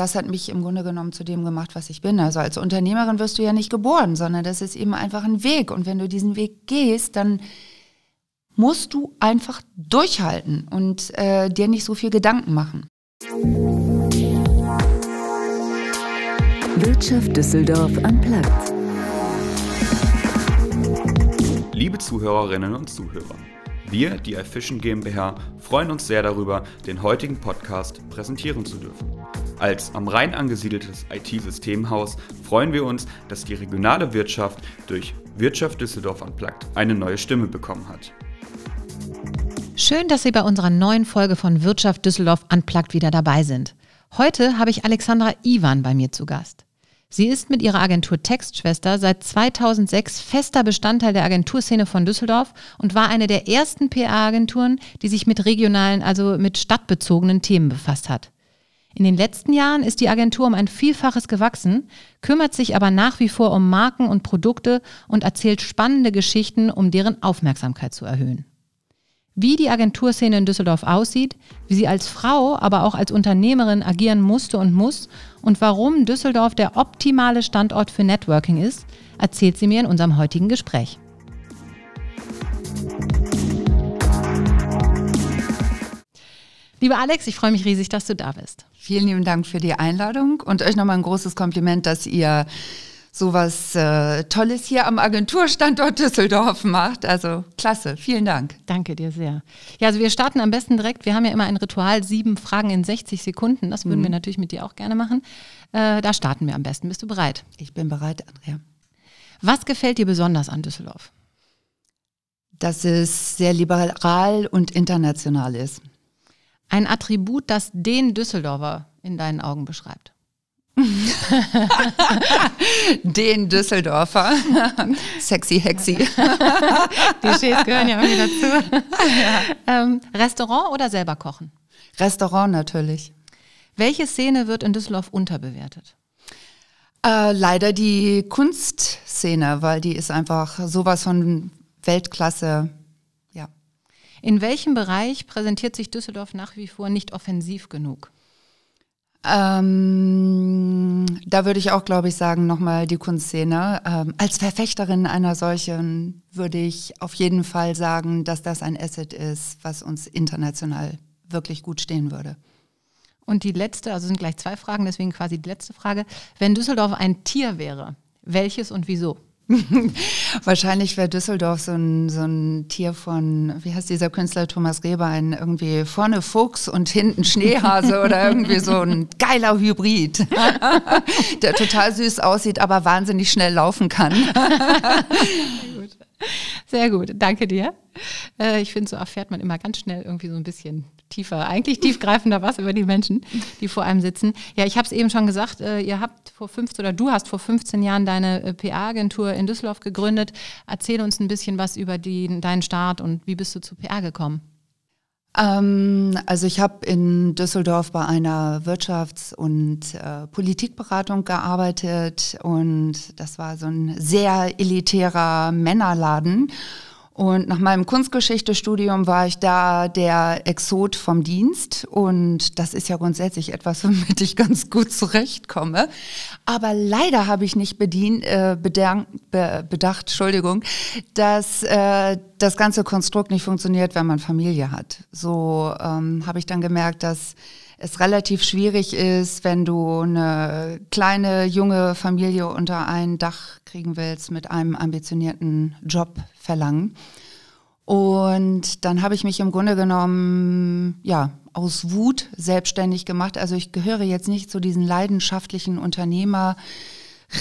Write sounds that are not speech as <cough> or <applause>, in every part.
das hat mich im Grunde genommen zu dem gemacht, was ich bin. Also als Unternehmerin wirst du ja nicht geboren, sondern das ist eben einfach ein Weg. Und wenn du diesen Weg gehst, dann musst du einfach durchhalten und äh, dir nicht so viel Gedanken machen. Wirtschaft Düsseldorf am Platz. Liebe Zuhörerinnen und Zuhörer, wir, die iFishing GmbH, freuen uns sehr darüber, den heutigen Podcast präsentieren zu dürfen. Als am Rhein angesiedeltes IT-Systemhaus freuen wir uns, dass die regionale Wirtschaft durch Wirtschaft Düsseldorf Unplugged eine neue Stimme bekommen hat. Schön, dass Sie bei unserer neuen Folge von Wirtschaft Düsseldorf Unplugged wieder dabei sind. Heute habe ich Alexandra Iwan bei mir zu Gast. Sie ist mit ihrer Agentur Textschwester seit 2006 fester Bestandteil der Agenturszene von Düsseldorf und war eine der ersten PR-Agenturen, die sich mit regionalen, also mit stadtbezogenen Themen befasst hat. In den letzten Jahren ist die Agentur um ein Vielfaches gewachsen, kümmert sich aber nach wie vor um Marken und Produkte und erzählt spannende Geschichten, um deren Aufmerksamkeit zu erhöhen. Wie die Agenturszene in Düsseldorf aussieht, wie sie als Frau, aber auch als Unternehmerin agieren musste und muss und warum Düsseldorf der optimale Standort für Networking ist, erzählt sie mir in unserem heutigen Gespräch. Lieber Alex, ich freue mich riesig, dass du da bist. Vielen lieben Dank für die Einladung und euch nochmal ein großes Kompliment, dass ihr sowas äh, Tolles hier am Agenturstandort Düsseldorf macht. Also klasse, vielen Dank. Danke dir sehr. Ja, also wir starten am besten direkt. Wir haben ja immer ein Ritual, sieben Fragen in 60 Sekunden. Das würden mhm. wir natürlich mit dir auch gerne machen. Äh, da starten wir am besten. Bist du bereit? Ich bin bereit, Andrea. Was gefällt dir besonders an Düsseldorf? Dass es sehr liberal und international ist. Ein Attribut, das den Düsseldorfer in deinen Augen beschreibt. <laughs> den Düsseldorfer. <laughs> Sexy Hexy. <laughs> Die Schäs gehören ja irgendwie dazu. Ja. Ähm, Restaurant oder selber kochen? Restaurant natürlich. Welche Szene wird in Düsseldorf unterbewertet? Äh, leider die Kunstszene, weil die ist einfach sowas von Weltklasse in welchem Bereich präsentiert sich Düsseldorf nach wie vor nicht offensiv genug? Ähm, da würde ich auch, glaube ich, sagen, nochmal die Kunstszene. Ähm, als Verfechterin einer solchen würde ich auf jeden Fall sagen, dass das ein Asset ist, was uns international wirklich gut stehen würde. Und die letzte, also sind gleich zwei Fragen, deswegen quasi die letzte Frage. Wenn Düsseldorf ein Tier wäre, welches und wieso? <laughs> Wahrscheinlich wäre Düsseldorf so ein, so ein Tier von, wie heißt dieser Künstler Thomas Reber, ein irgendwie vorne Fuchs und hinten Schneehase oder irgendwie so ein geiler Hybrid, <laughs> der total süß aussieht, aber wahnsinnig schnell laufen kann. <laughs> Sehr gut, danke dir. Äh, ich finde, so erfährt man immer ganz schnell irgendwie so ein bisschen tiefer, eigentlich tiefgreifender was über die Menschen, die vor einem sitzen. Ja, ich habe es eben schon gesagt, äh, ihr habt vor 15 oder du hast vor 15 Jahren deine äh, PA-Agentur in Düsseldorf gegründet. Erzähl uns ein bisschen was über die, deinen Start und wie bist du zu PA gekommen? Ähm, also ich habe in Düsseldorf bei einer Wirtschafts- und äh, Politikberatung gearbeitet und das war so ein sehr elitärer Männerladen. Und nach meinem Kunstgeschichtestudium war ich da der Exot vom Dienst. Und das ist ja grundsätzlich etwas, <laughs> womit ich ganz gut zurechtkomme. Aber leider habe ich nicht bedient, äh, bedank, be, bedacht, Entschuldigung, dass äh, das ganze Konstrukt nicht funktioniert, wenn man Familie hat. So ähm, habe ich dann gemerkt, dass es relativ schwierig ist, wenn du eine kleine, junge Familie unter ein Dach kriegen willst mit einem ambitionierten Job verlangen. Und dann habe ich mich im Grunde genommen, ja, aus Wut selbstständig gemacht. Also ich gehöre jetzt nicht zu diesen leidenschaftlichen Unternehmer,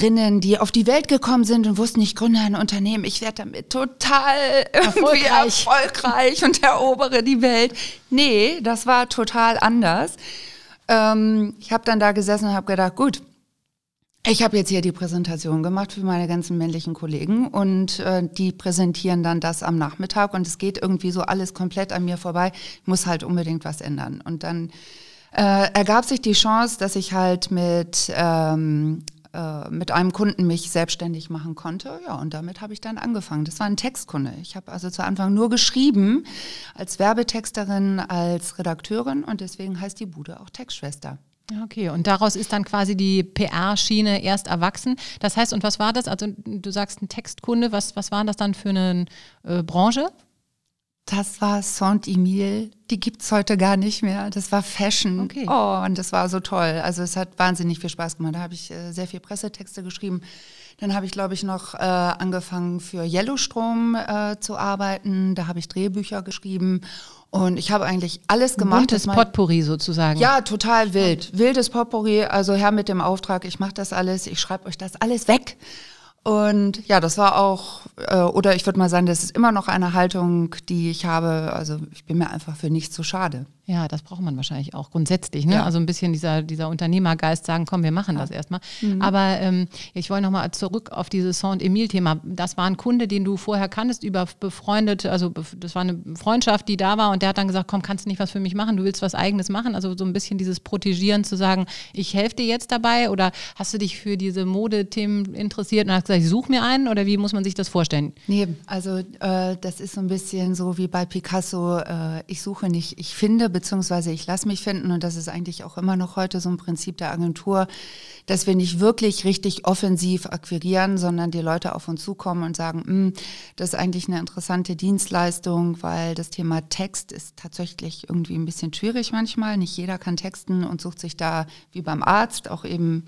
Rinnen, die auf die Welt gekommen sind und wussten, ich gründe ein Unternehmen, ich werde damit total irgendwie erfolgreich. erfolgreich und erobere die Welt. Nee, das war total anders. Ähm, ich habe dann da gesessen und habe gedacht, gut, ich habe jetzt hier die Präsentation gemacht für meine ganzen männlichen Kollegen und äh, die präsentieren dann das am Nachmittag und es geht irgendwie so alles komplett an mir vorbei. Ich muss halt unbedingt was ändern. Und dann äh, ergab sich die Chance, dass ich halt mit ähm, äh, mit einem Kunden mich selbstständig machen konnte. Ja, und damit habe ich dann angefangen. Das war ein Textkunde. Ich habe also zu Anfang nur geschrieben als Werbetexterin, als Redakteurin und deswegen heißt die Bude auch Textschwester. Okay, und daraus ist dann quasi die PR-Schiene erst erwachsen. Das heißt, und was war das? Also du sagst ein Textkunde, was, was war das dann für eine äh, Branche? Das war Saint-Emile. Die gibt es heute gar nicht mehr. Das war Fashion. Okay. Oh, und das war so toll. Also es hat wahnsinnig viel Spaß gemacht. Da habe ich äh, sehr viel Pressetexte geschrieben. Dann habe ich, glaube ich, noch äh, angefangen für Yellowstrom äh, zu arbeiten. Da habe ich Drehbücher geschrieben. Und ich habe eigentlich alles gemacht. Buntes Potpourri sozusagen. Ja, total wild. Wildes Potpourri. Also Herr mit dem Auftrag, ich mache das alles, ich schreibe euch das alles weg. Und ja, das war auch, äh, oder ich würde mal sagen, das ist immer noch eine Haltung, die ich habe. Also ich bin mir einfach für nichts zu schade. Ja, das braucht man wahrscheinlich auch grundsätzlich. Ne? Ja. Also ein bisschen dieser, dieser Unternehmergeist sagen, komm, wir machen das erstmal. Mhm. Aber ähm, ich wollte nochmal zurück auf dieses Saint-Emile-Thema. Das war ein Kunde, den du vorher kanntest, über befreundet, also das war eine Freundschaft, die da war und der hat dann gesagt, komm, kannst du nicht was für mich machen, du willst was eigenes machen. Also so ein bisschen dieses Protegieren zu sagen, ich helfe dir jetzt dabei oder hast du dich für diese Modethemen interessiert und hast gesagt, ich such mir einen oder wie muss man sich das vorstellen? Nee, also äh, das ist so ein bisschen so wie bei Picasso, äh, ich suche nicht, ich finde, beziehungsweise ich lasse mich finden und das ist eigentlich auch immer noch heute so ein Prinzip der Agentur, dass wir nicht wirklich richtig offensiv akquirieren, sondern die Leute auf uns zukommen und sagen, "Hm, das ist eigentlich eine interessante Dienstleistung, weil das Thema Text ist tatsächlich irgendwie ein bisschen schwierig manchmal. Nicht jeder kann texten und sucht sich da wie beim Arzt auch eben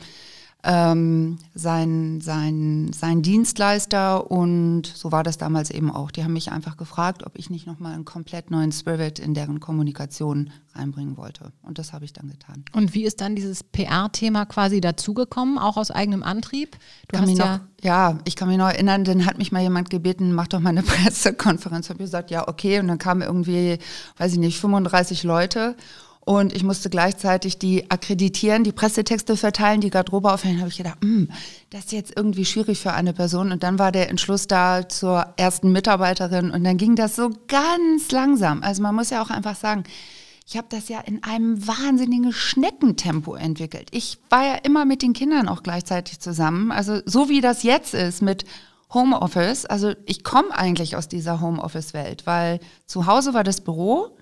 ähm, sein, sein, sein Dienstleister und so war das damals eben auch. Die haben mich einfach gefragt, ob ich nicht nochmal einen komplett neuen Spirit in deren Kommunikation reinbringen wollte. Und das habe ich dann getan. Und wie ist dann dieses PR-Thema quasi dazugekommen, auch aus eigenem Antrieb? Du kann hast mich ja noch, ja, ich kann mich noch erinnern, dann hat mich mal jemand gebeten, mach doch mal eine <laughs> Pressekonferenz. Habe ich gesagt, ja, okay. Und dann kamen irgendwie, weiß ich nicht, 35 Leute. Und ich musste gleichzeitig die akkreditieren, die Pressetexte verteilen, die Garderobe aufhängen. habe ich gedacht, hm, das ist jetzt irgendwie schwierig für eine Person. Und dann war der Entschluss da zur ersten Mitarbeiterin. Und dann ging das so ganz langsam. Also man muss ja auch einfach sagen, ich habe das ja in einem wahnsinnigen Schneckentempo entwickelt. Ich war ja immer mit den Kindern auch gleichzeitig zusammen. Also so wie das jetzt ist mit Homeoffice. Also ich komme eigentlich aus dieser Homeoffice-Welt, weil zu Hause war das Büro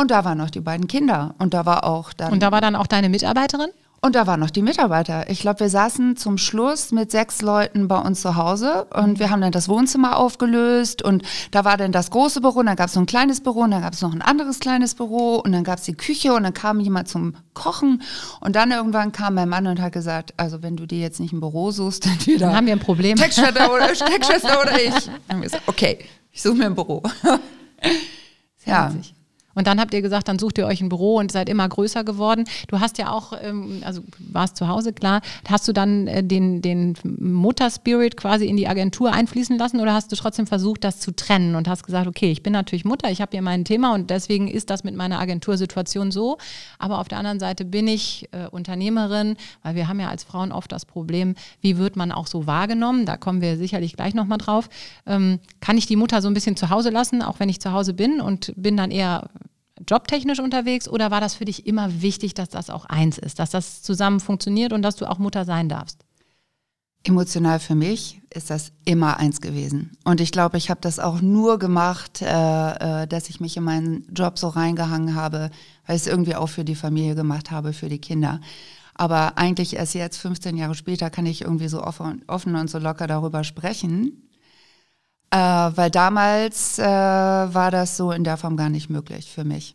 und da waren noch die beiden Kinder und da war auch dann Und da war dann auch deine Mitarbeiterin? und da waren noch die Mitarbeiter. Ich glaube, wir saßen zum Schluss mit sechs Leuten bei uns zu Hause und wir haben dann das Wohnzimmer aufgelöst und da war dann das große Büro, und dann gab es so ein kleines Büro und dann gab es noch ein anderes kleines Büro und dann gab es die Küche und dann kam jemand zum Kochen und dann irgendwann kam mein Mann und hat gesagt, also wenn du dir jetzt nicht ein Büro suchst, <laughs> entweder Dann haben wir ein Problem. Textschwester oder, <laughs> Textschwester oder ich. Dann haben wir gesagt, okay, ich suche mir ein Büro. <laughs> ja. witzig. Und dann habt ihr gesagt, dann sucht ihr euch ein Büro und seid immer größer geworden. Du hast ja auch, ähm, also warst zu Hause, klar. Hast du dann äh, den, den Mutterspirit quasi in die Agentur einfließen lassen oder hast du trotzdem versucht, das zu trennen und hast gesagt, okay, ich bin natürlich Mutter, ich habe hier mein Thema und deswegen ist das mit meiner Agentursituation so. Aber auf der anderen Seite bin ich äh, Unternehmerin, weil wir haben ja als Frauen oft das Problem, wie wird man auch so wahrgenommen? Da kommen wir sicherlich gleich nochmal drauf. Ähm, kann ich die Mutter so ein bisschen zu Hause lassen, auch wenn ich zu Hause bin und bin dann eher jobtechnisch unterwegs oder war das für dich immer wichtig, dass das auch eins ist, dass das zusammen funktioniert und dass du auch Mutter sein darfst? Emotional für mich ist das immer eins gewesen. Und ich glaube, ich habe das auch nur gemacht, äh, äh, dass ich mich in meinen Job so reingehangen habe, weil ich es irgendwie auch für die Familie gemacht habe, für die Kinder. Aber eigentlich erst jetzt, 15 Jahre später, kann ich irgendwie so offen, offen und so locker darüber sprechen. Äh, weil damals äh, war das so in der Form gar nicht möglich für mich.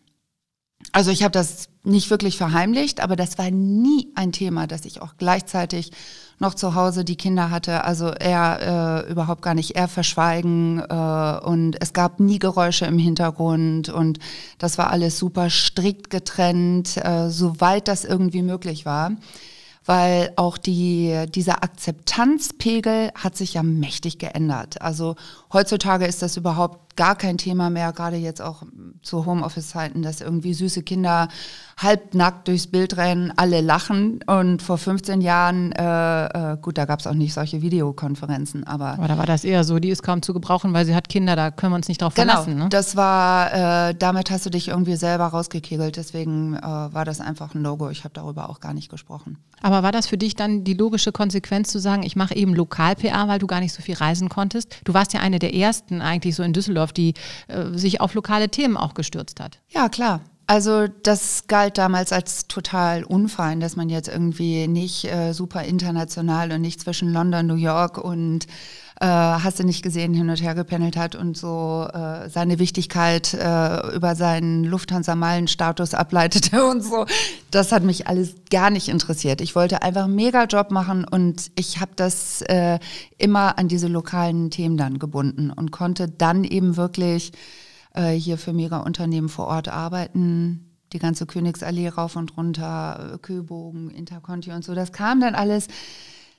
Also ich habe das nicht wirklich verheimlicht, aber das war nie ein Thema, dass ich auch gleichzeitig noch zu Hause die Kinder hatte. Also er äh, überhaupt gar nicht, er verschweigen äh, und es gab nie Geräusche im Hintergrund und das war alles super strikt getrennt, äh, soweit das irgendwie möglich war weil auch die, dieser Akzeptanzpegel hat sich ja mächtig geändert. Also heutzutage ist das überhaupt gar kein Thema mehr, gerade jetzt auch zu Homeoffice-Zeiten, dass irgendwie süße Kinder halbnackt durchs Bild rennen, alle lachen. Und vor 15 Jahren, äh, äh, gut, da gab es auch nicht solche Videokonferenzen, aber Aber da war das eher so, die ist kaum zu gebrauchen, weil sie hat Kinder, da können wir uns nicht drauf Genau, verlassen. Ne? das war, äh, damit hast du dich irgendwie selber rausgekegelt, deswegen äh, war das einfach ein Logo. Ich habe darüber auch gar nicht gesprochen. Aber war das für dich dann die logische Konsequenz zu sagen, ich mache eben Lokal-PA, weil du gar nicht so viel reisen konntest? Du warst ja eine der ersten eigentlich so in Düsseldorf, die äh, sich auf lokale Themen auch gestürzt hat. Ja, klar. Also das galt damals als total unfein, dass man jetzt irgendwie nicht äh, super international und nicht zwischen London, New York und äh, hast du nicht gesehen, hin und her gependelt hat und so äh, seine Wichtigkeit äh, über seinen Lufthansa-Meilen-Status ableitete und so. Das hat mich alles gar nicht interessiert. Ich wollte einfach einen Mega-Job machen und ich habe das äh, immer an diese lokalen Themen dann gebunden und konnte dann eben wirklich äh, hier für Mega-Unternehmen vor Ort arbeiten. Die ganze Königsallee rauf und runter, Köbogen, Interconti und so. Das kam dann alles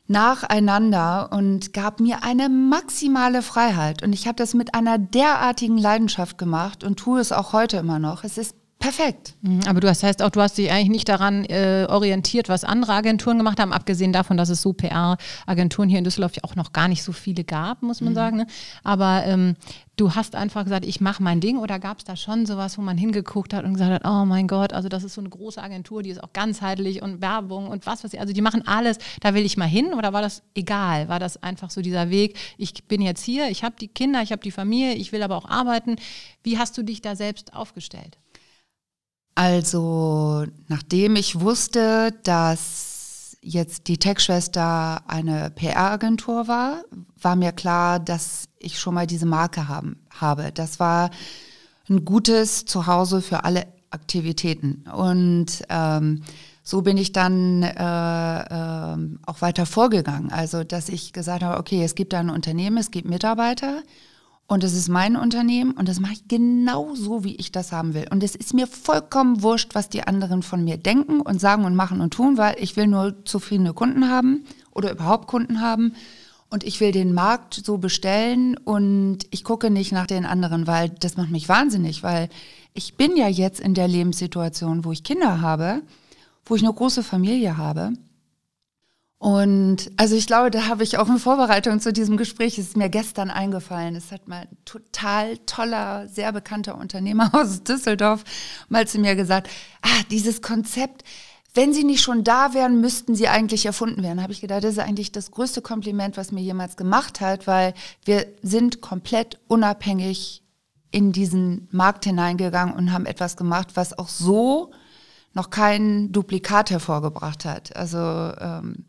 nacheinander und gab mir eine maximale Freiheit. Und ich habe das mit einer derartigen Leidenschaft gemacht und tue es auch heute immer noch. Es ist perfekt. Mhm, aber du hast heißt auch, du hast dich eigentlich nicht daran äh, orientiert, was andere Agenturen gemacht haben, abgesehen davon, dass es so PR-Agenturen hier in Düsseldorf ja auch noch gar nicht so viele gab, muss man mhm. sagen. Ne? Aber ähm, du hast einfach gesagt, ich mache mein Ding oder gab es da schon sowas, wo man hingeguckt hat und gesagt hat, oh mein Gott, also das ist so eine große Agentur, die ist auch ganzheitlich und Werbung und was weiß ich, also die machen alles, da will ich mal hin oder war das egal? War das einfach so dieser Weg, ich bin jetzt hier, ich habe die Kinder, ich habe die Familie, ich will aber auch arbeiten. Wie hast du dich da selbst aufgestellt? Also, nachdem ich wusste, dass jetzt die Tech-Schwester eine PR-Agentur war, war mir klar, dass ich schon mal diese Marke haben, habe. Das war ein gutes Zuhause für alle Aktivitäten. Und ähm, so bin ich dann äh, äh, auch weiter vorgegangen. Also, dass ich gesagt habe, okay, es gibt da ein Unternehmen, es gibt Mitarbeiter und es ist mein Unternehmen und das mache ich genau so, wie ich das haben will. Und es ist mir vollkommen wurscht, was die anderen von mir denken und sagen und machen und tun, weil ich will nur zufriedene Kunden haben oder überhaupt Kunden haben. Und ich will den Markt so bestellen und ich gucke nicht nach den anderen, weil das macht mich wahnsinnig, weil ich bin ja jetzt in der Lebenssituation, wo ich Kinder habe, wo ich eine große Familie habe und also ich glaube, da habe ich auch in Vorbereitung zu diesem Gespräch, es ist mir gestern eingefallen, es hat mal ein total toller, sehr bekannter Unternehmer <laughs> aus Düsseldorf mal zu mir gesagt, ah, dieses Konzept, wenn sie nicht schon da wären, müssten sie eigentlich erfunden werden. Habe ich gedacht, das ist eigentlich das größte Kompliment, was mir jemals gemacht hat, weil wir sind komplett unabhängig in diesen Markt hineingegangen und haben etwas gemacht, was auch so noch kein Duplikat hervorgebracht hat. Also ähm,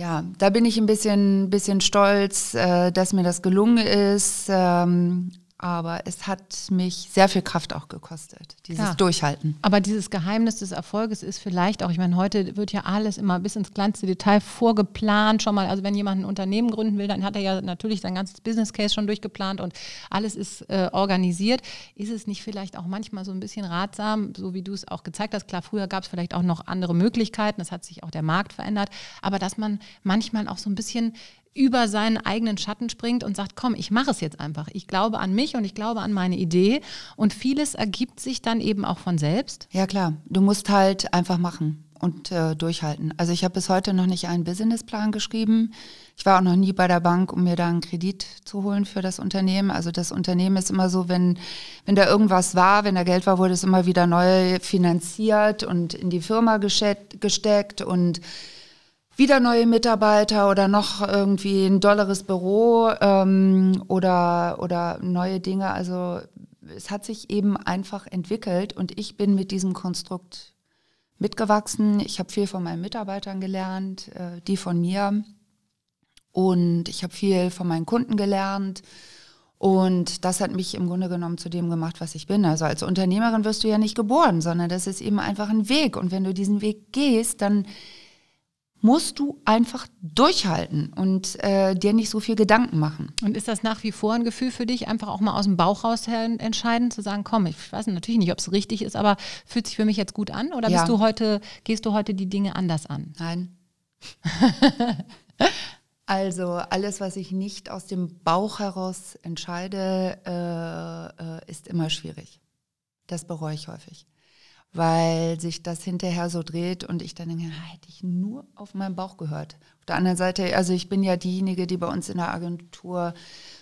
ja, da bin ich ein bisschen, bisschen stolz, äh, dass mir das gelungen ist. Ähm, aber es hat mich sehr viel Kraft auch gekostet, dieses ja. Durchhalten. Aber dieses Geheimnis des Erfolges ist vielleicht auch, ich meine, heute wird ja alles immer bis ins kleinste Detail vorgeplant schon mal. Also wenn jemand ein Unternehmen gründen will, dann hat er ja natürlich sein ganzes Business Case schon durchgeplant und alles ist äh, organisiert. Ist es nicht vielleicht auch manchmal so ein bisschen ratsam, so wie du es auch gezeigt hast? Klar, früher gab es vielleicht auch noch andere Möglichkeiten, es hat sich auch der Markt verändert, aber dass man manchmal auch so ein bisschen über seinen eigenen Schatten springt und sagt, komm, ich mache es jetzt einfach. Ich glaube an mich und ich glaube an meine Idee. Und vieles ergibt sich dann eben auch von selbst. Ja klar, du musst halt einfach machen und äh, durchhalten. Also ich habe bis heute noch nicht einen Businessplan geschrieben. Ich war auch noch nie bei der Bank, um mir da einen Kredit zu holen für das Unternehmen. Also das Unternehmen ist immer so, wenn, wenn da irgendwas war, wenn da Geld war, wurde es immer wieder neu finanziert und in die Firma gesteckt und wieder neue Mitarbeiter oder noch irgendwie ein dolleres Büro ähm, oder, oder neue Dinge. Also es hat sich eben einfach entwickelt und ich bin mit diesem Konstrukt mitgewachsen. Ich habe viel von meinen Mitarbeitern gelernt, äh, die von mir. Und ich habe viel von meinen Kunden gelernt. Und das hat mich im Grunde genommen zu dem gemacht, was ich bin. Also als Unternehmerin wirst du ja nicht geboren, sondern das ist eben einfach ein Weg. Und wenn du diesen Weg gehst, dann musst du einfach durchhalten und äh, dir nicht so viel Gedanken machen. Und ist das nach wie vor ein Gefühl für dich, einfach auch mal aus dem Bauch raus entscheiden, zu sagen, komm, ich weiß natürlich nicht, ob es richtig ist, aber fühlt sich für mich jetzt gut an? Oder ja. bist du heute, gehst du heute die Dinge anders an? Nein. <laughs> also alles, was ich nicht aus dem Bauch heraus entscheide, äh, äh, ist immer schwierig. Das bereue ich häufig weil sich das hinterher so dreht und ich dann denke, hätte ich nur auf meinen Bauch gehört. Auf der anderen Seite, also ich bin ja diejenige, die bei uns in der Agentur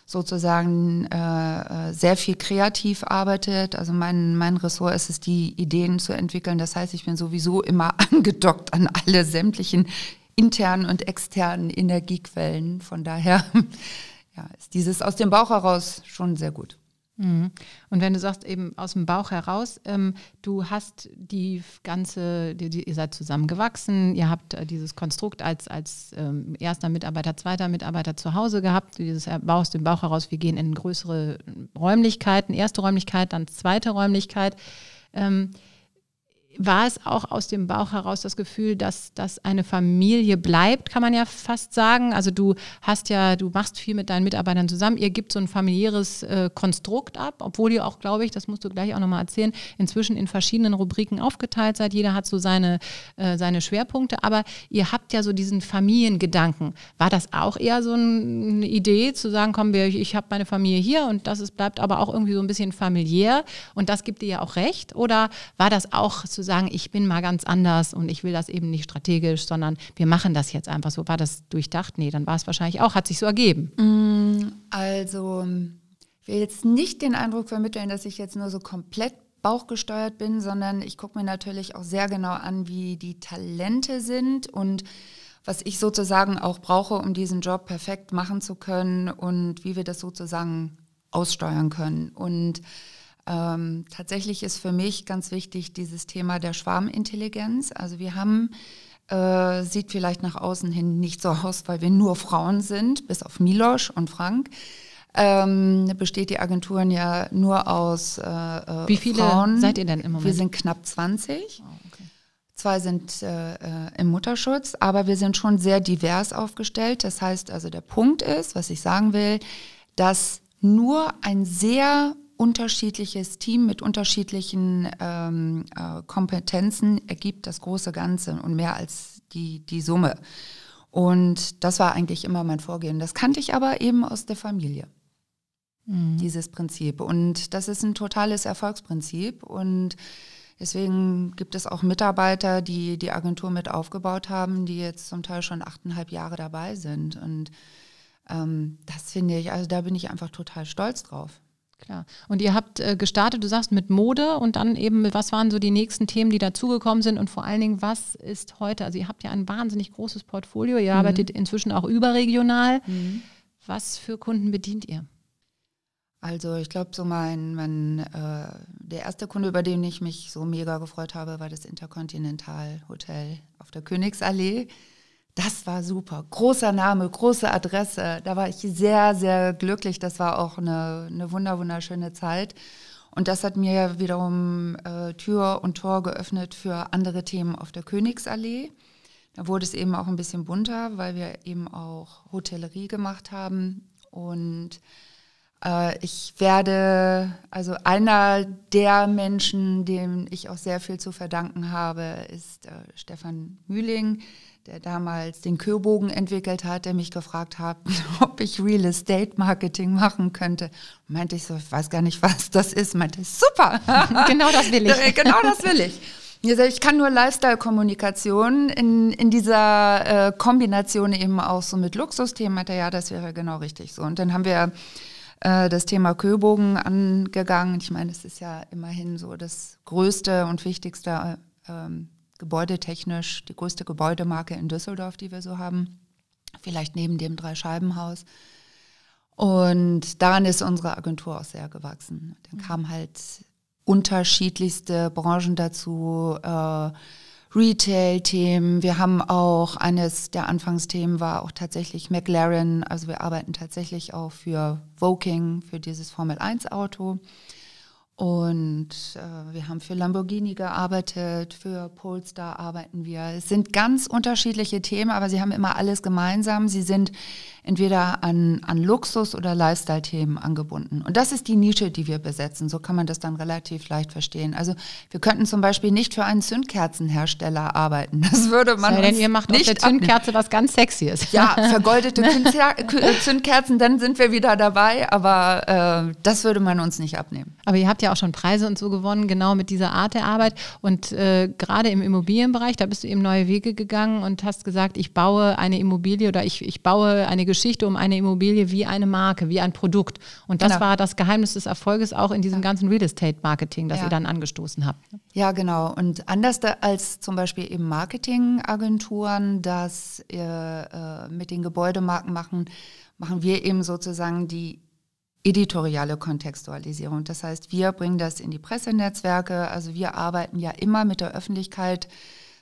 sozusagen äh, äh, sehr viel kreativ arbeitet. Also mein, mein Ressort ist es, die Ideen zu entwickeln. Das heißt, ich bin sowieso immer <laughs> angedockt an alle sämtlichen internen und externen Energiequellen. Von daher <laughs> ja, ist dieses aus dem Bauch heraus schon sehr gut. Mhm. Und wenn du sagst, eben aus dem Bauch heraus, ähm, du hast die ganze, die, die, ihr seid zusammengewachsen, ihr habt äh, dieses Konstrukt als, als ähm, erster Mitarbeiter, zweiter Mitarbeiter zu Hause gehabt, dieses äh, aus dem Bauch heraus, wir gehen in größere Räumlichkeiten, erste Räumlichkeit, dann zweite Räumlichkeit. Ähm, war es auch aus dem Bauch heraus das Gefühl, dass das eine Familie bleibt, kann man ja fast sagen. Also du hast ja, du machst viel mit deinen Mitarbeitern zusammen. Ihr gibt so ein familiäres äh, Konstrukt ab, obwohl ihr auch, glaube ich, das musst du gleich auch nochmal erzählen, inzwischen in verschiedenen Rubriken aufgeteilt seid. Jeder hat so seine, äh, seine Schwerpunkte, aber ihr habt ja so diesen Familiengedanken. War das auch eher so eine Idee, zu sagen, komm, wir, ich habe meine Familie hier und das ist, bleibt aber auch irgendwie so ein bisschen familiär und das gibt dir ja auch recht? Oder war das auch zu sagen, ich bin mal ganz anders und ich will das eben nicht strategisch, sondern wir machen das jetzt einfach so. War das durchdacht? Nee, dann war es wahrscheinlich auch, hat sich so ergeben. Mm, also, ich will jetzt nicht den Eindruck vermitteln, dass ich jetzt nur so komplett bauchgesteuert bin, sondern ich gucke mir natürlich auch sehr genau an, wie die Talente sind und was ich sozusagen auch brauche, um diesen Job perfekt machen zu können und wie wir das sozusagen aussteuern können. Und ähm, tatsächlich ist für mich ganz wichtig dieses Thema der Schwarmintelligenz. Also wir haben, äh, sieht vielleicht nach außen hin nicht so aus, weil wir nur Frauen sind, bis auf Milosch und Frank. Ähm, besteht die Agenturen ja nur aus äh, äh Wie viele Frauen. seid ihr denn im Moment? Wir sind knapp 20. Oh, okay. Zwei sind äh, äh, im Mutterschutz, aber wir sind schon sehr divers aufgestellt. Das heißt also, der Punkt ist, was ich sagen will, dass nur ein sehr unterschiedliches Team mit unterschiedlichen ähm, äh, Kompetenzen ergibt das große Ganze und mehr als die, die Summe. Und das war eigentlich immer mein Vorgehen. Das kannte ich aber eben aus der Familie, mhm. dieses Prinzip. Und das ist ein totales Erfolgsprinzip. Und deswegen gibt es auch Mitarbeiter, die die Agentur mit aufgebaut haben, die jetzt zum Teil schon achteinhalb Jahre dabei sind. Und ähm, das finde ich, also da bin ich einfach total stolz drauf. Klar. Und ihr habt äh, gestartet, du sagst, mit Mode und dann eben, was waren so die nächsten Themen, die dazugekommen sind und vor allen Dingen, was ist heute, also ihr habt ja ein wahnsinnig großes Portfolio, ihr mhm. arbeitet inzwischen auch überregional. Mhm. Was für Kunden bedient ihr? Also ich glaube, so mein, mein äh, der erste Kunde, über den ich mich so mega gefreut habe, war das Intercontinental Hotel auf der Königsallee. Das war super. Großer Name, große Adresse. Da war ich sehr, sehr glücklich. Das war auch eine, eine wunder, wunderschöne Zeit. Und das hat mir wiederum äh, Tür und Tor geöffnet für andere Themen auf der Königsallee. Da wurde es eben auch ein bisschen bunter, weil wir eben auch Hotellerie gemacht haben. Und ich werde, also einer der Menschen, dem ich auch sehr viel zu verdanken habe, ist äh, Stefan Mühling der damals den Kürbogen entwickelt hat, der mich gefragt hat, <laughs> ob ich Real Estate Marketing machen könnte. Meinte ich so, ich weiß gar nicht, was das ist. Meinte ich, super. <laughs> genau das will ich. <laughs> genau das will ich. Ich kann nur Lifestyle-Kommunikation in, in dieser äh, Kombination eben auch so mit Luxusthemen. Meinte ja, das wäre genau richtig so. Und dann haben wir äh, das Thema Köbogen angegangen. Ich meine, es ist ja immerhin so das größte und wichtigste ähm, gebäudetechnisch die größte Gebäudemarke in Düsseldorf, die wir so haben. Vielleicht neben dem Dreischeibenhaus. Und daran ist unsere Agentur auch sehr gewachsen. Dann kamen halt unterschiedlichste Branchen dazu, äh, Retail-Themen. Wir haben auch eines der Anfangsthemen war auch tatsächlich McLaren. Also wir arbeiten tatsächlich auch für Voking, für dieses Formel 1 Auto. Und äh, wir haben für Lamborghini gearbeitet, für Polestar arbeiten wir. Es sind ganz unterschiedliche Themen, aber sie haben immer alles gemeinsam. Sie sind entweder an, an Luxus- oder Lifestyle-Themen angebunden. Und das ist die Nische, die wir besetzen. So kann man das dann relativ leicht verstehen. Also wir könnten zum Beispiel nicht für einen Zündkerzenhersteller arbeiten. Das würde man ja, denn ihr macht nicht auf der Zündkerze was ganz Sexyes. Ja, <laughs> vergoldete Zündkerzen, dann sind wir wieder dabei. Aber äh, das würde man uns nicht abnehmen. Aber ihr habt ja auch schon Preise und so gewonnen, genau mit dieser Art der Arbeit. Und äh, gerade im Immobilienbereich, da bist du eben neue Wege gegangen und hast gesagt, ich baue eine Immobilie oder ich, ich baue eine Geschichte Geschichte um eine Immobilie wie eine Marke, wie ein Produkt. Und das genau. war das Geheimnis des Erfolges auch in diesem ganzen Real Estate Marketing, das ja. ihr dann angestoßen habt. Ja, genau. Und anders als zum Beispiel eben Marketingagenturen, das äh, mit den Gebäudemarken machen, machen wir eben sozusagen die editoriale Kontextualisierung. Das heißt, wir bringen das in die Pressenetzwerke. Also wir arbeiten ja immer mit der Öffentlichkeit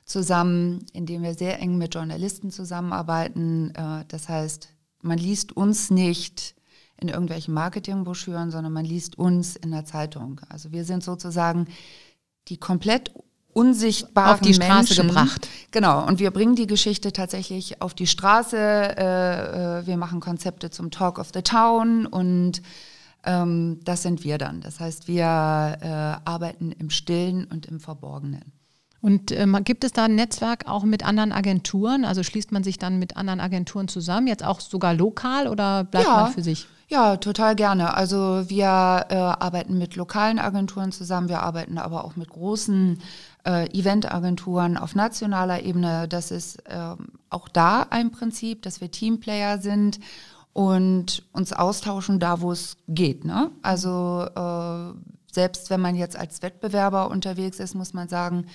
zusammen, indem wir sehr eng mit Journalisten zusammenarbeiten. Äh, das heißt, man liest uns nicht in irgendwelchen Marketingbroschüren, sondern man liest uns in der Zeitung. Also wir sind sozusagen die komplett unsichtbaren auf die Straße Menschen. gebracht. Genau, und wir bringen die Geschichte tatsächlich auf die Straße. Äh, äh, wir machen Konzepte zum Talk of the Town und ähm, das sind wir dann. Das heißt, wir äh, arbeiten im Stillen und im Verborgenen. Und ähm, gibt es da ein Netzwerk auch mit anderen Agenturen? Also schließt man sich dann mit anderen Agenturen zusammen, jetzt auch sogar lokal oder bleibt Ja. man für sich? Ja, total gerne. Also wir äh, arbeiten mit lokalen Agenturen zusammen, wir arbeiten aber auch mit großen äh, Eventagenturen auf nationaler Ebene. Das ist ähm, auch da ein Prinzip, dass wir Teamplayer sind und uns austauschen da, wo es geht. Ne? Also äh, selbst wenn man jetzt als Wettbewerber unterwegs ist, muss man sagen,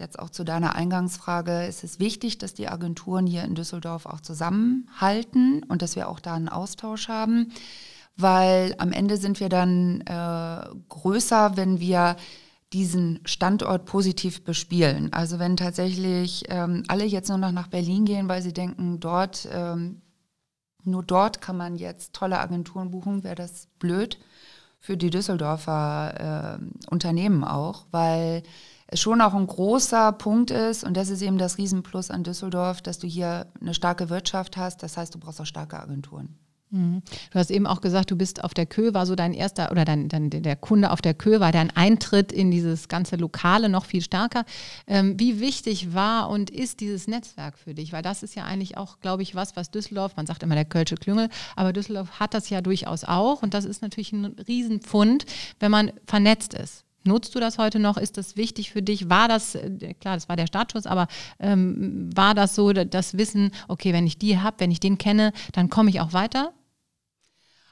Jetzt auch zu deiner Eingangsfrage, ist es wichtig, dass die Agenturen hier in Düsseldorf auch zusammenhalten und dass wir auch da einen Austausch haben, weil am Ende sind wir dann äh, größer, wenn wir diesen Standort positiv bespielen. Also wenn tatsächlich ähm, alle jetzt nur noch nach Berlin gehen, weil sie denken, dort, ähm, nur dort kann man jetzt tolle Agenturen buchen, wäre das blöd für die Düsseldorfer äh, Unternehmen auch, weil schon auch ein großer Punkt ist, und das ist eben das Riesenplus an Düsseldorf, dass du hier eine starke Wirtschaft hast. Das heißt, du brauchst auch starke Agenturen. Mhm. Du hast eben auch gesagt, du bist auf der Kö, war so dein erster, oder dein, dein, der Kunde auf der Kö war dein Eintritt in dieses ganze Lokale noch viel stärker. Ähm, wie wichtig war und ist dieses Netzwerk für dich? Weil das ist ja eigentlich auch, glaube ich, was, was Düsseldorf, man sagt immer der Kölsche Klüngel, aber Düsseldorf hat das ja durchaus auch und das ist natürlich ein Riesenpfund, wenn man vernetzt ist. Nutzt du das heute noch? Ist das wichtig für dich? War das, äh, klar, das war der Startschuss, aber ähm, war das so, das Wissen, okay, wenn ich die habe, wenn ich den kenne, dann komme ich auch weiter?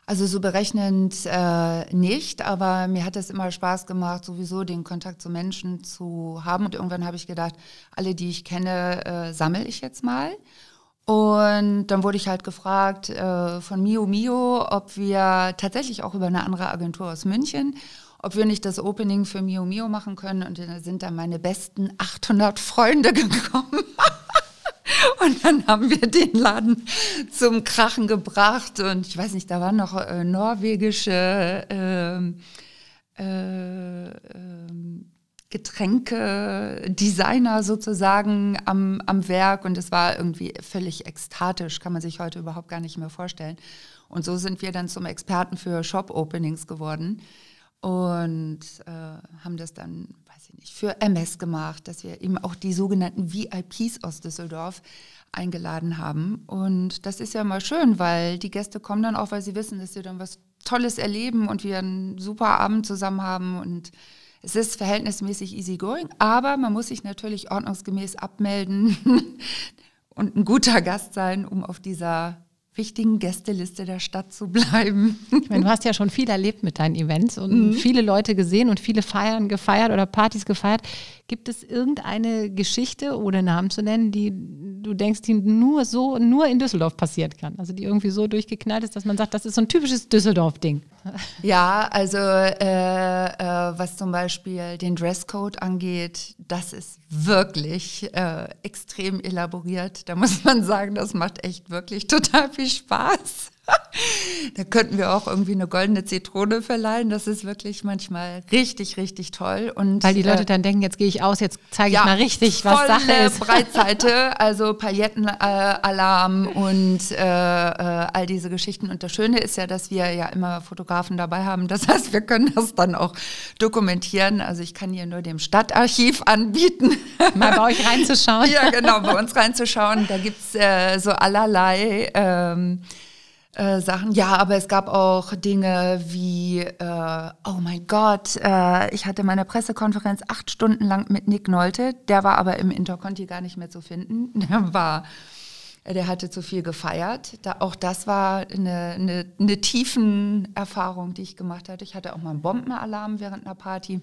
Also so berechnend äh, nicht, aber mir hat es immer Spaß gemacht, sowieso den Kontakt zu Menschen zu haben. Und irgendwann habe ich gedacht, alle, die ich kenne, äh, sammle ich jetzt mal. Und dann wurde ich halt gefragt äh, von Mio Mio, ob wir tatsächlich auch über eine andere Agentur aus München, ob wir nicht das Opening für Mio Mio machen können. Und da sind dann meine besten 800 Freunde <laughs> gekommen. Und dann haben wir den Laden zum Krachen gebracht. Und ich weiß nicht, da waren noch äh, norwegische ähm, äh, ähm, Getränke-Designer sozusagen am, am Werk. Und es war irgendwie völlig ekstatisch, kann man sich heute überhaupt gar nicht mehr vorstellen. Und so sind wir dann zum Experten für Shop-Openings geworden und äh, haben das dann, weiß ich nicht, für MS gemacht, dass wir eben auch die sogenannten VIPs aus Düsseldorf eingeladen haben. Und das ist ja mal schön, weil die Gäste kommen dann auch, weil sie wissen, dass sie dann was Tolles erleben und wir einen super Abend zusammen haben und es ist verhältnismäßig easygoing, aber man muss sich natürlich ordnungsgemäß abmelden <laughs> und ein guter Gast sein, um auf dieser wichtigen Gästeliste der Stadt zu bleiben. Ich meine, du hast ja schon viel erlebt mit deinen Events und mhm. viele Leute gesehen und viele Feiern gefeiert oder Partys gefeiert. Gibt es irgendeine Geschichte, ohne Namen zu nennen, die du denkst, die nur so, nur in Düsseldorf passiert kann? Also die irgendwie so durchgeknallt ist, dass man sagt, das ist so ein typisches Düsseldorf-Ding. Ja, also äh, äh, was zum Beispiel den Dresscode angeht, das ist wirklich äh, extrem elaboriert. Da muss man sagen, das macht echt wirklich total viel Spaß. <laughs> da könnten wir auch irgendwie eine goldene Zitrone verleihen. Das ist wirklich manchmal richtig, richtig toll. Und, Weil die Leute äh, dann denken, jetzt gehe ich aus, jetzt zeige ich ja, mal richtig, was Sache ist. <laughs> Breitseite, also Paillettenalarm äh, und äh, all diese Geschichten. Und das Schöne ist ja, dass wir ja immer Fotografen dabei haben. Das heißt, wir können das dann auch dokumentieren. Also ich kann hier nur dem Stadtarchiv anbieten. Mal bei euch reinzuschauen. ja, genau, bei uns reinzuschauen. Da gibt's äh, so allerlei. Ähm, äh, Sachen. Ja, aber es gab auch Dinge wie, äh, oh mein Gott, äh, ich hatte meine Pressekonferenz acht Stunden lang mit Nick Nolte, der war aber im Interconti gar nicht mehr zu finden. <laughs> Der war, der hatte zu viel gefeiert. Da, auch das war eine, eine, eine tiefen Erfahrung, die ich gemacht hatte. Ich hatte auch mal einen Bombenalarm während einer Party.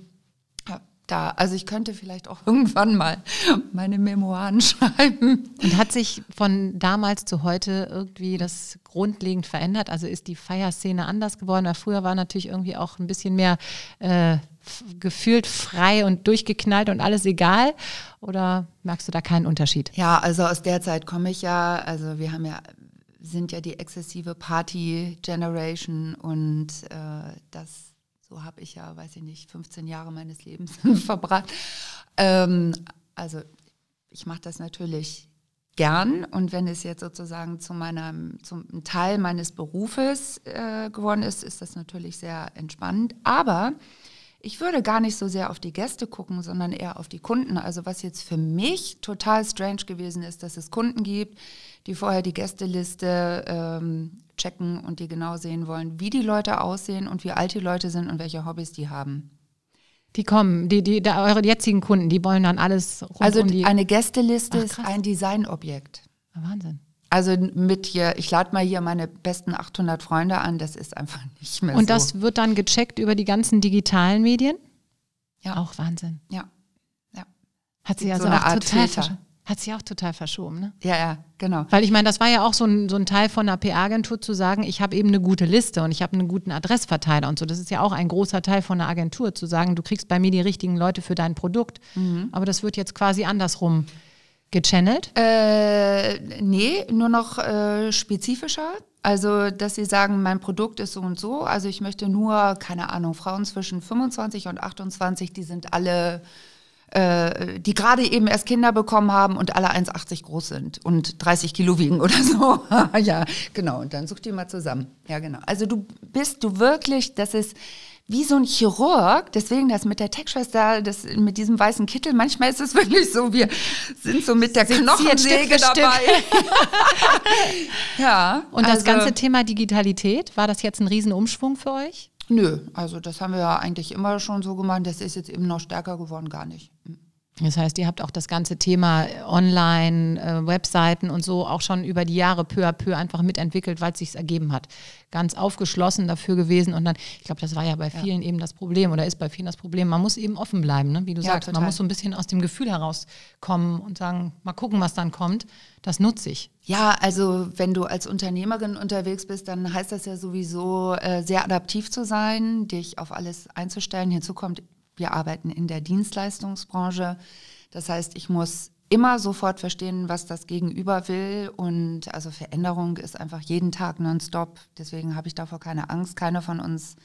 Da. Also ich könnte vielleicht auch <laughs> irgendwann mal meine Memoiren schreiben. Und hat sich von damals zu heute irgendwie das grundlegend verändert? Also ist die Feierszene anders geworden? Weil früher war natürlich irgendwie auch ein bisschen mehr äh, gefühlt frei und durchgeknallt und alles egal? Oder merkst du da keinen Unterschied? Ja, also aus der Zeit komme ich ja. Also wir haben ja sind ja die exzessive Party-Generation und äh, das habe ich ja, weiß ich nicht, 15 Jahre meines Lebens <laughs> verbracht. Ähm, also ich mache das natürlich gern und wenn es jetzt sozusagen zu meinem, zum Teil meines Berufes äh, geworden ist, ist das natürlich sehr entspannend. Aber ich würde gar nicht so sehr auf die Gäste gucken, sondern eher auf die Kunden. Also was jetzt für mich total strange gewesen ist, dass es Kunden gibt, die vorher die Gästeliste ähm, checken und die genau sehen wollen, wie die Leute aussehen und wie alt die Leute sind und welche Hobbys die haben. Die kommen, die, die, da, eure jetzigen Kunden, die wollen dann alles rund Also um die eine Gästeliste Ach, ist ein Designobjekt. Wahnsinn. Also mit hier, ich lade mal hier meine besten 800 Freunde an, das ist einfach <laughs> nicht mehr Und so. das wird dann gecheckt über die ganzen digitalen Medien? Ja. Auch Wahnsinn. Ja. ja. Hat sie also so auch total hat sie auch total verschoben, ne? Ja, ja, genau. Weil ich meine, das war ja auch so ein, so ein Teil von einer PR-Agentur zu sagen, ich habe eben eine gute Liste und ich habe einen guten Adressverteiler und so. Das ist ja auch ein großer Teil von einer Agentur, zu sagen, du kriegst bei mir die richtigen Leute für dein Produkt. Mhm. Aber das wird jetzt quasi andersrum gechannelt? Äh, nee, nur noch äh, spezifischer. Also, dass sie sagen, mein Produkt ist so und so. Also, ich möchte nur, keine Ahnung, Frauen zwischen 25 und 28, die sind alle, äh, die gerade eben erst Kinder bekommen haben und alle 1,80 groß sind und 30 Kilo wiegen oder so. <laughs> ja, genau. Und dann such die mal zusammen. Ja, genau. Also, du bist du wirklich, das ist wie so ein Chirurg, deswegen das mit der Tech-Schwester, das mit diesem weißen Kittel, manchmal ist es <laughs> wirklich so, wir sind so mit der Knochensäge dabei. <laughs> ja. Und das also, ganze Thema Digitalität, war das jetzt ein Riesenumschwung für euch? Nö, also das haben wir ja eigentlich immer schon so gemacht, das ist jetzt eben noch stärker geworden, gar nicht. Das heißt, ihr habt auch das ganze Thema Online, äh, Webseiten und so auch schon über die Jahre peu à peu einfach mitentwickelt, weil es sich ergeben hat. Ganz aufgeschlossen dafür gewesen und dann, ich glaube, das war ja bei vielen ja. eben das Problem oder ist bei vielen das Problem. Man muss eben offen bleiben, ne? wie du ja, sagst. Total. Man muss so ein bisschen aus dem Gefühl herauskommen und sagen, mal gucken, was dann kommt. Das nutze ich. Ja, also wenn du als Unternehmerin unterwegs bist, dann heißt das ja sowieso äh, sehr adaptiv zu sein, dich auf alles einzustellen. Hinzu kommt wir arbeiten in der Dienstleistungsbranche. Das heißt, ich muss immer sofort verstehen, was das Gegenüber will. Und also Veränderung ist einfach jeden Tag nonstop. Deswegen habe ich davor keine Angst. Keiner von uns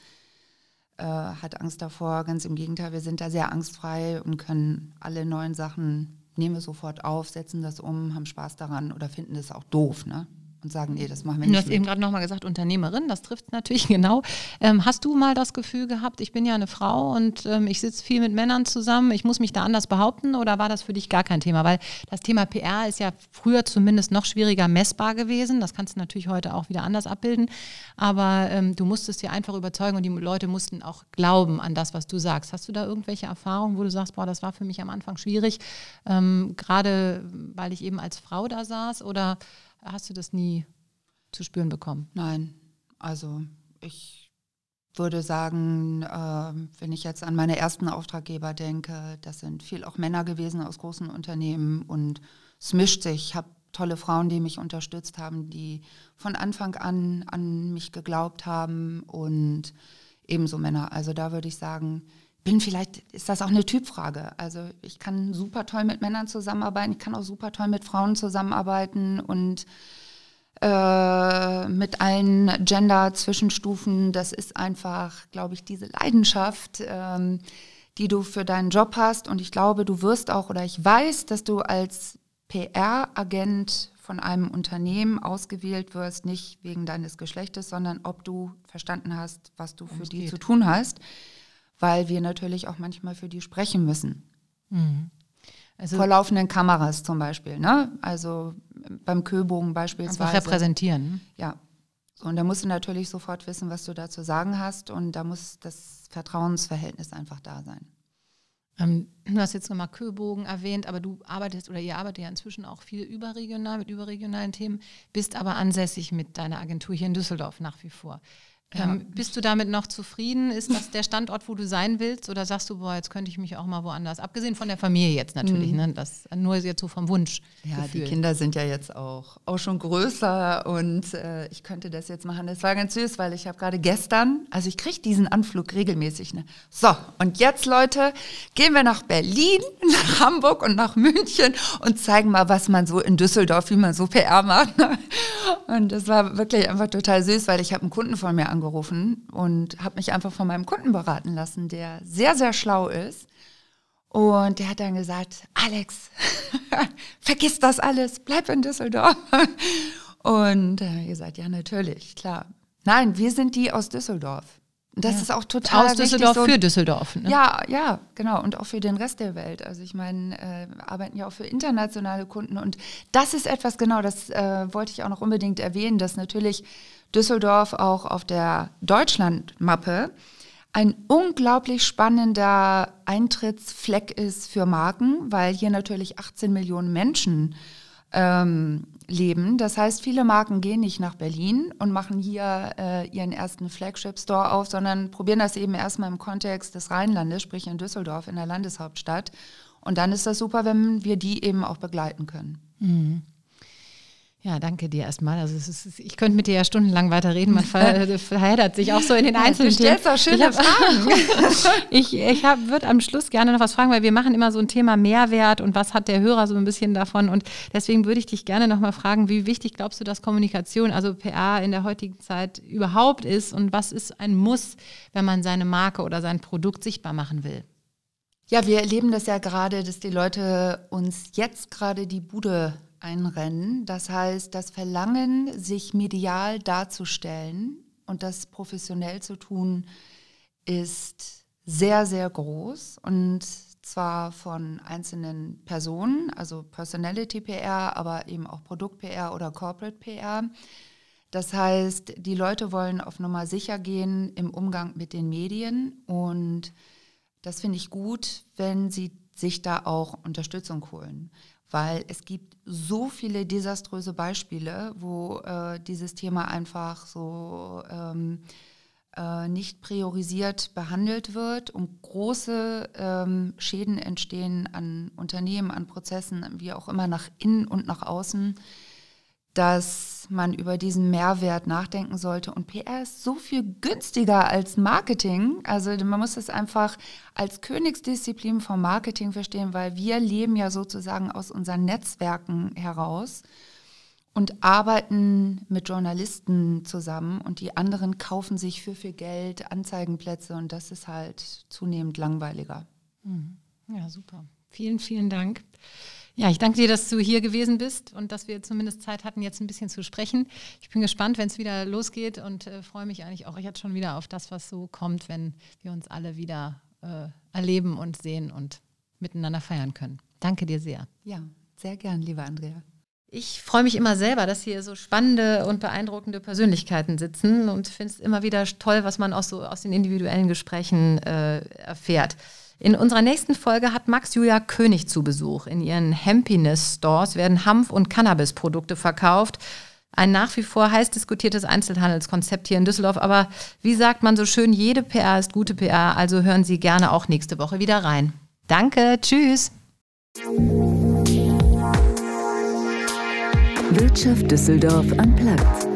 äh, hat Angst davor. Ganz im Gegenteil, wir sind da sehr angstfrei und können alle neuen Sachen nehmen wir sofort auf, setzen das um, haben Spaß daran oder finden das auch doof. Ne? Und sagen, nee, das machen wir nicht. Du hast mit. eben gerade nochmal gesagt, Unternehmerin, das trifft es natürlich <laughs> genau. Ähm, hast du mal das Gefühl gehabt, ich bin ja eine Frau und ähm, ich sitze viel mit Männern zusammen, ich muss mich da anders behaupten oder war das für dich gar kein Thema? Weil das Thema PR ist ja früher zumindest noch schwieriger messbar gewesen. Das kannst du natürlich heute auch wieder anders abbilden. Aber ähm, du musstest dir einfach überzeugen und die Leute mussten auch glauben an das, was du sagst. Hast du da irgendwelche Erfahrungen, wo du sagst, boah, das war für mich am Anfang schwierig, ähm, gerade weil ich eben als Frau da saß oder Hast du das nie zu spüren bekommen? Nein, also ich würde sagen, äh, wenn ich jetzt an meine ersten Auftraggeber denke, das sind viel auch Männer gewesen aus großen Unternehmen und es mischt sich. Ich habe tolle Frauen, die mich unterstützt haben, die von Anfang an an mich geglaubt haben und ebenso Männer. Also da würde ich sagen, bin vielleicht, ist das auch eine Typfrage. Also ich kann super toll mit Männern zusammenarbeiten, ich kann auch super toll mit Frauen zusammenarbeiten und äh, mit allen Gender-Zwischenstufen. Das ist einfach, glaube ich, diese Leidenschaft, ähm, die du für deinen Job hast. Und ich glaube, du wirst auch, oder ich weiß, dass du als PR-Agent von einem Unternehmen ausgewählt wirst, nicht wegen deines Geschlechtes, sondern ob du verstanden hast, was du für die geht. zu tun hast weil wir natürlich auch manchmal für die sprechen müssen. Mhm. Also Vor laufenden Kameras zum Beispiel, ne? Also beim Köbogen beispielsweise. Einfach repräsentieren. Ja. Und da musst du natürlich sofort wissen, was du da zu sagen hast und da muss das Vertrauensverhältnis einfach da sein. Ähm, du hast jetzt nochmal Köbogen erwähnt, aber du arbeitest oder ihr arbeitet ja inzwischen auch viel überregional mit überregionalen Themen, bist aber ansässig mit deiner Agentur hier in Düsseldorf nach wie vor. Ähm, bist du damit noch zufrieden? Ist das der Standort, wo du sein willst? Oder sagst du, boah, jetzt könnte ich mich auch mal woanders? Abgesehen von der Familie jetzt natürlich, mhm. ne? Das nur jetzt so vom Wunsch. Ja, die Kinder sind ja jetzt auch, auch schon größer und äh, ich könnte das jetzt machen. Das war ganz süß, weil ich habe gerade gestern, also ich kriege diesen Anflug regelmäßig. Ne? So, und jetzt, Leute, gehen wir nach Berlin, <laughs> nach Hamburg und nach München und zeigen mal, was man so in Düsseldorf, wie man so PR macht. Ne? Und das war wirklich einfach total süß, weil ich habe einen Kunden von mir angerufen angerufen und habe mich einfach von meinem Kunden beraten lassen, der sehr, sehr schlau ist. Und der hat dann gesagt, Alex, <laughs> vergiss das alles, bleib in Düsseldorf. Und äh, ihr seid ja natürlich, klar. Nein, wir sind die aus Düsseldorf. Das ja. ist auch total Aus Düsseldorf so, für Düsseldorf. Ne? Ja, ja, genau. Und auch für den Rest der Welt. Also ich meine, äh, arbeiten ja auch für internationale Kunden. Und das ist etwas, genau, das äh, wollte ich auch noch unbedingt erwähnen, dass natürlich Düsseldorf auch auf der Deutschlandmappe ein unglaublich spannender Eintrittsfleck ist für Marken, weil hier natürlich 18 Millionen Menschen ähm, leben. Das heißt, viele Marken gehen nicht nach Berlin und machen hier äh, ihren ersten Flagship-Store auf, sondern probieren das eben erstmal im Kontext des Rheinlandes, sprich in Düsseldorf, in der Landeshauptstadt. Und dann ist das super, wenn wir die eben auch begleiten können. Mhm. Ja, danke dir erstmal. Also ist, ich könnte mit dir ja stundenlang weiter reden. Man ver <laughs> verheddert sich auch so in den einzelnen Themen. Du stellst auch schöne Fragen. <laughs> <laughs> ich ich würde am Schluss gerne noch was fragen, weil wir machen immer so ein Thema Mehrwert und was hat der Hörer so ein bisschen davon. Und deswegen würde ich dich gerne noch mal fragen, wie wichtig glaubst du, dass Kommunikation, also PR in der heutigen Zeit überhaupt ist und was ist ein Muss, wenn man seine Marke oder sein Produkt sichtbar machen will? Ja, wir erleben das ja gerade, dass die Leute uns jetzt gerade die Bude einrennen. Das heißt, das Verlangen, sich medial darzustellen und das professionell zu tun, ist sehr, sehr groß und zwar von einzelnen Personen, also Personality PR, aber eben auch Produkt PR oder Corporate PR. Das heißt, die Leute wollen auf Nummer sicher gehen im Umgang mit den Medien und das finde ich gut, wenn sie sich da auch Unterstützung holen weil es gibt so viele desaströse Beispiele, wo äh, dieses Thema einfach so ähm, äh, nicht priorisiert behandelt wird und große ähm, Schäden entstehen an Unternehmen, an Prozessen, wie auch immer nach innen und nach außen dass man über diesen Mehrwert nachdenken sollte. Und PR ist so viel günstiger als Marketing. Also man muss es einfach als Königsdisziplin vom Marketing verstehen, weil wir leben ja sozusagen aus unseren Netzwerken heraus und arbeiten mit Journalisten zusammen und die anderen kaufen sich für viel Geld Anzeigenplätze und das ist halt zunehmend langweiliger. Hm. Ja, super. Vielen, vielen Dank. Ja, ich danke dir, dass du hier gewesen bist und dass wir zumindest Zeit hatten, jetzt ein bisschen zu sprechen. Ich bin gespannt, wenn es wieder losgeht und äh, freue mich eigentlich auch jetzt schon wieder auf das, was so kommt, wenn wir uns alle wieder äh, erleben und sehen und miteinander feiern können. Danke dir sehr. Ja, sehr gern, liebe Andrea. Ich freue mich immer selber, dass hier so spannende und beeindruckende Persönlichkeiten sitzen und finde es immer wieder toll, was man auch so aus den individuellen Gesprächen äh, erfährt. In unserer nächsten Folge hat Max Julia König zu Besuch. In ihren Happiness Stores werden Hanf- und Cannabis-Produkte verkauft. Ein nach wie vor heiß diskutiertes Einzelhandelskonzept hier in Düsseldorf. Aber wie sagt man so schön, jede PR ist gute PR. Also hören Sie gerne auch nächste Woche wieder rein. Danke, tschüss. Wirtschaft Düsseldorf am Platz.